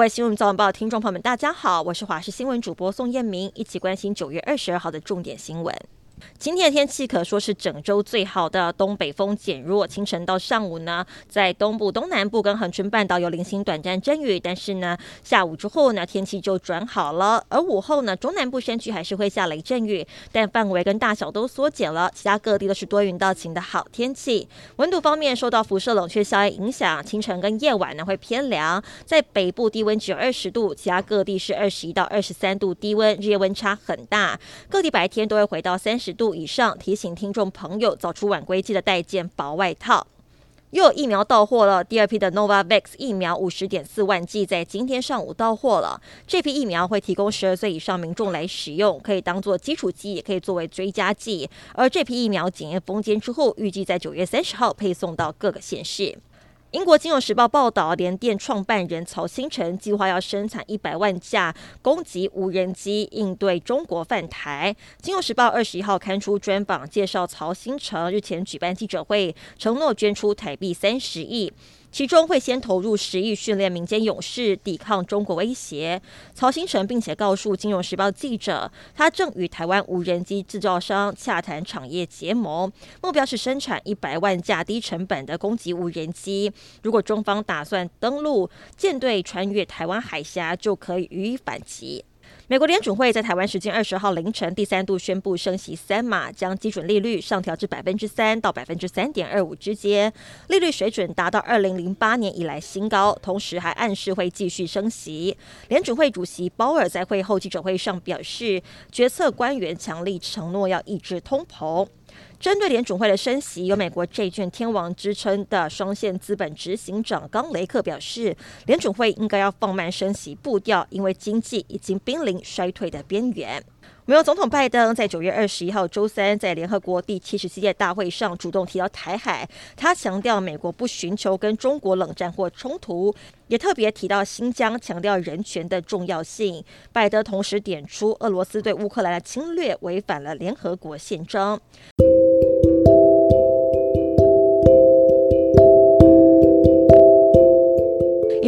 位新闻早晚报听众朋友们，大家好，我是华视新闻主播宋彦明，一起关心九月二十二号的重点新闻。今天的天气可说是整周最好的，东北风减弱，清晨到上午呢，在东部、东南部跟恒春半岛有零星短暂阵雨，但是呢，下午之后呢，天气就转好了。而午后呢，中南部山区还是会下雷阵雨，但范围跟大小都缩减了，其他各地都是多云到晴的好天气。温度方面，受到辐射冷却效应影响，清晨跟夜晚呢会偏凉，在北部低温只有二十度，其他各地是二十一到二十三度低温，日夜温差很大，各地白天都会回到三十。十度以上，提醒听众朋友早出晚归，记得带件薄外套。又有疫苗到货了，第二批的 Novavax 疫苗五十点四万剂在今天上午到货了。这批疫苗会提供十二岁以上民众来使用，可以当做基础剂，也可以作为追加剂。而这批疫苗检验封缄之后，预计在九月三十号配送到各个县市。英国金融时报报道，联电创办人曹兴诚计划要生产一百万架攻击无人机，应对中国犯台。金融时报二十一号刊出专访，介绍曹兴诚日前举办记者会，承诺捐出台币三十亿。其中会先投入十亿训练民间勇士抵抗中国威胁。曹兴诚并且告诉《金融时报》记者，他正与台湾无人机制造商洽谈产业结盟，目标是生产一百万架低成本的攻击无人机。如果中方打算登陆，舰队穿越台湾海峡，就可以予以反击。美国联准会在台湾时间二十号凌晨第三度宣布升息三码，将基准利率上调至百分之三到百分之三点二五之间，利率水准达到二零零八年以来新高，同时还暗示会继续升息。联准会主席鲍尔在会后记者会上表示，决策官员强力承诺要抑制通膨。针对联准会的升息，有美国债券天王之称的双线资本执行长冈雷克表示，联准会应该要放慢升息步调，因为经济已经濒临衰退的边缘。美国总统拜登在九月二十一号周三在联合国第七十七届大会上主动提到台海，他强调美国不寻求跟中国冷战或冲突，也特别提到新疆，强调人权的重要性。拜登同时点出，俄罗斯对乌克兰的侵略违反了联合国宪章。